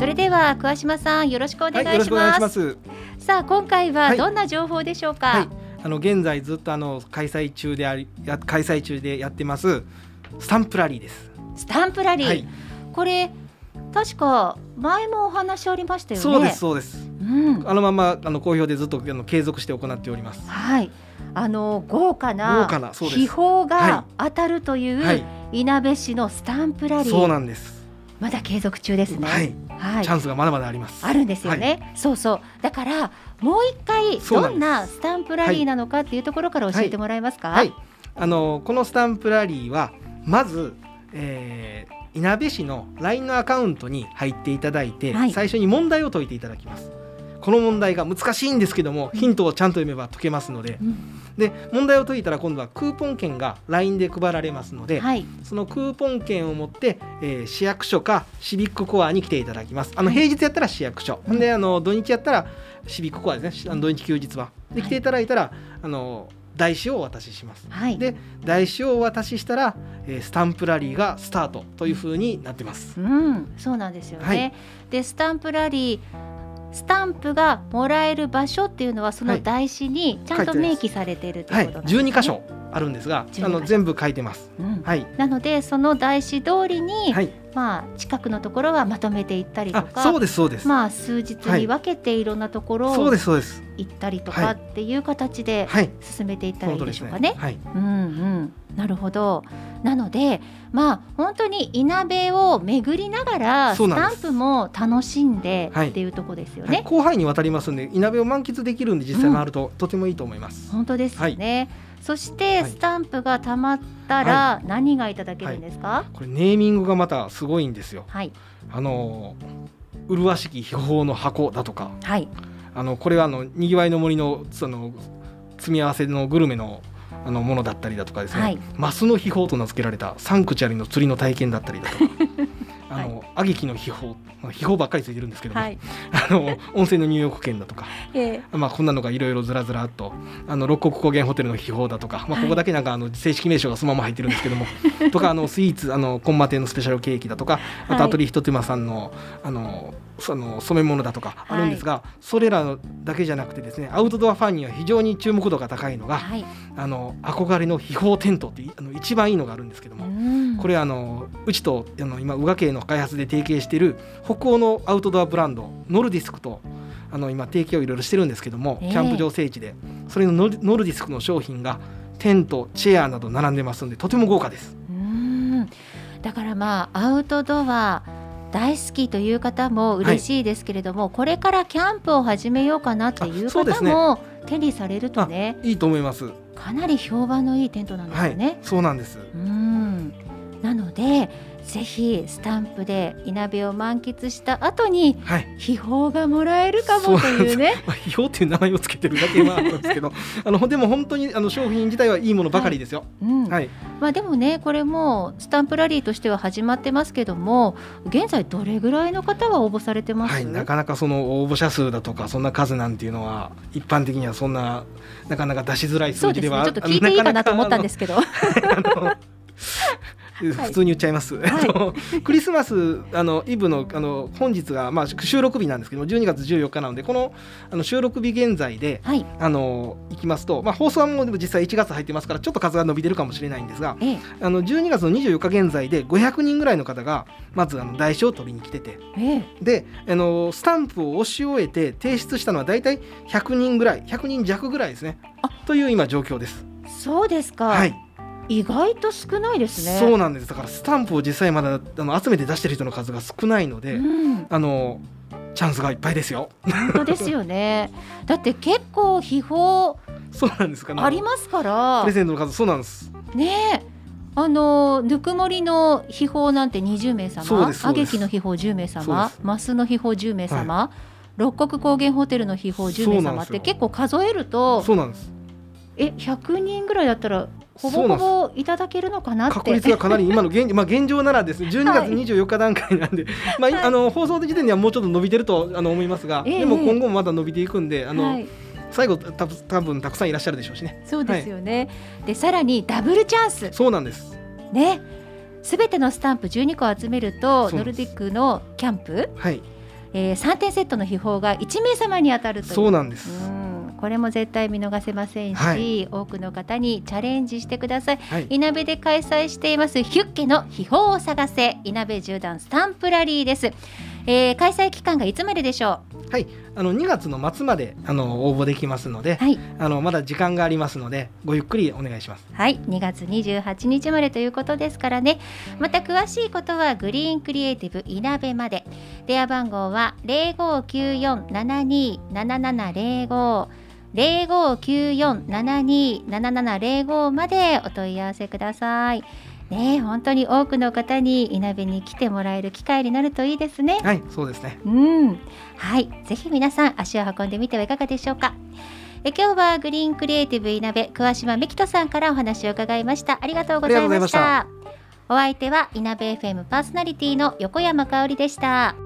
それでは桑島さんよろしくお願いします。はい、ますさあ今回はどんな情報でしょうか？はい、あの現在ずっとあの開催中でありや開催中でやってますスタンプラリーです。スタンプラリー？はい、これ確か前もお話ありましたよね。そうですそうです。うん、あのままあの好評でずっとあの継続して行っております。はい。あの豪華な秘宝が当たるといういなべ市のスタンプラリー。そうなんです。まだ継続中ですね。はい。はい、チャンスがまだまだあります。あるんですよね。はい、そうそう。だからもう一回どんなスタンプラリーなのかっていうところから教えてもらえますか？はい。あのこのスタンプラリーはまず、えー、いなべ市の LINE のアカウントに入っていただいて、最初に問題を解いていただきます。この問題が難しいんですけどもヒントをちゃんと読めば解けますので、うん、で問題を解いたら今度はクーポン券が LINE で配られますので、はい、そのクーポン券を持って、えー、市役所かシビックコアに来ていただきます。あの平日やったら市役所、はい、であの土日やったらシビックコアですね。土日休日は。で来ていただいたら、はい、あの台紙をお渡しします、はい、で台紙をお渡ししたら、えー、スタンプラリーがスタートというふうになってます、うん、そうなんですよね、はい、でスタンプラリースタンプがもらえる場所っていうのはその台紙にちゃんと明記されているということなんですね、はい、12箇所あるんですがあの全部書いてます、うん、はい、なのでその台紙通りに、はい、まあ、近くのところはまとめていったりとかそうですそうです、まあ、数日に分けていろんなところを、そうですそうです。行ったりとかっていう形で進めていったらいいでしょうかね。はい、うんうん。なるほどなのでまあ本当にいなべを巡りながらスタンプも楽しんでっていうとこですよね、はい、広範囲にわたりますんでいなべを満喫できるんで実際回ると、とてもいいと思います。本当ですよね、そしてスタンプがたまったら何がいただけるんですか、はい、これネーミングがまたすごいんですよ。はい、あの麗しき秘宝の箱だとか、はい、あのこれはあのにぎわいの森のその積み合わせのグルメのあのものだったりだとかですね、はい、マスの秘宝と名付けられたサンクチャリの釣りの体験だったりだとか あの、あげきの秘宝秘宝ばっかりついてるんですけども、はい、あの温泉の入浴券だとか、えー、まあこんなのがいろいろずらずらっとあの六国高原ホテルの秘宝だとか、まあここだけなんかあの正式名称がそのまま入ってるんですけども、とかあのスイーツあのコンマ亭のスペシャルケーキだとか、あとアトリひと手間さんのあのその染め物だとかあるんですが、はい、それらだけじゃなくてですねアウトドアファンには非常に注目度が高いのが、はい、あの憧れの秘宝テントってあの一番いいのがあるんですけども。これあのうちとあの今宇賀系の開発で提携している北欧のアウトドアブランドノルディスクとあの今提携をいろいろしてるんですけども、キャンプ場聖地でそれのノルディスクの商品がテントチェアなど並んでますのでとても豪華です。うん。だからまあアウトドア大好きという方も嬉しいですけれども、はい、これからキャンプを始めようかなっていう方も手にされるとね、いいと思います。かなり評判のいいテントなんですよね、はい、そうなんです。うんなのでぜひスタンプでいなべを満喫した後に、秘宝がもらえるかもというね。まあ、秘宝っていう名前をつけてるだけはあるんですけど。あのでも本当にあの商品自体はいいものばかりですよ。はい、うん。はい、まあ、でもねこれもスタンプラリーとしては始まってますけども現在どれぐらいの方は応募されてます、はい、なかなかその応募者数だとかそんな数なんていうのは一般的にはそんななかなか出しづらい数字では、ね、ちょっと聞いていいかなと思ったんですけど。普通に言っちゃいます。はい、クリスマスあのイブのあの本日がまあ収録日なんですけども12月14日なのでこのあの収録日現在で、はい、あのいきますとまあ放送はもう実際1月入ってますからちょっと数が伸びてるかもしれないんですが、ええ、あの12月の24日現在で500人ぐらいの方がまずあの台紙を取りに来てて、ええ、であのスタンプを押し終えて提出したのは大体100人ぐらい100人弱ぐらいですねという今状況です。そうですか。はい。意外と少ないですね。そうなんです。だからスタンプを実際まだあの集めて出してる人の数が少ないので、うん、あのチャンスがいっぱいですよ。本当ですよね。だって結構秘宝そうなんですか。ねありますから。プレゼントの数そうなんです。ねあのぬくもりの秘宝なんて20名様あげきの秘宝10名様マスの秘宝10名様、はい、六国高原ホテルの秘宝10名様って結構数えるとそうなんです。え100人ぐらいだったらほぼほぼいただけるのかな確率がかなり今の現, まあ、現状ならですね。12月24日段階なんで、はい、まあ、あの放送時点ではもうちょっと伸びてるとあの思いますが、えー、でも今後もまだ伸びていくんであの、はい。最後た多分たくさんいらっしゃるでしょうしね。そうですよね。はい、でさらにダブルチャンス。そうなんです。ね、すべてのスタンプ12個集めるとノルディックのキャンプ。はい。えー、3点セットの秘宝が1名様に当たるという。そうなんです、うんこれも絶対見逃せませんし、はい、多くの方にチャレンジしてください、はい、いなべで開催していますヒュッケの秘宝を探せいなべ縦断スタンプラリーです、えー、開催期間がいつまででしょう？はい。あの2月の末まであの応募できますので、はい、あのまだ時間がありますのでごゆっくりお願いします。はい。2月28日までということですからね。また詳しいことはグリーンクリエイティブいなべまで。電話番号は0594727705 0594727705までお問い合わせください。ね本当に多くの方にいなべに来てもらえる機会になるといいですね。はい、そうですね。うん、はい、ぜひ皆さん足を運んでみてはいかがでしょうか。え今日はグリーンクリエイティブいなべ桑島美希人さんからお話を伺いました。ありがとうございました。お相手はいなべ FM パーソナリティの横山香織でした。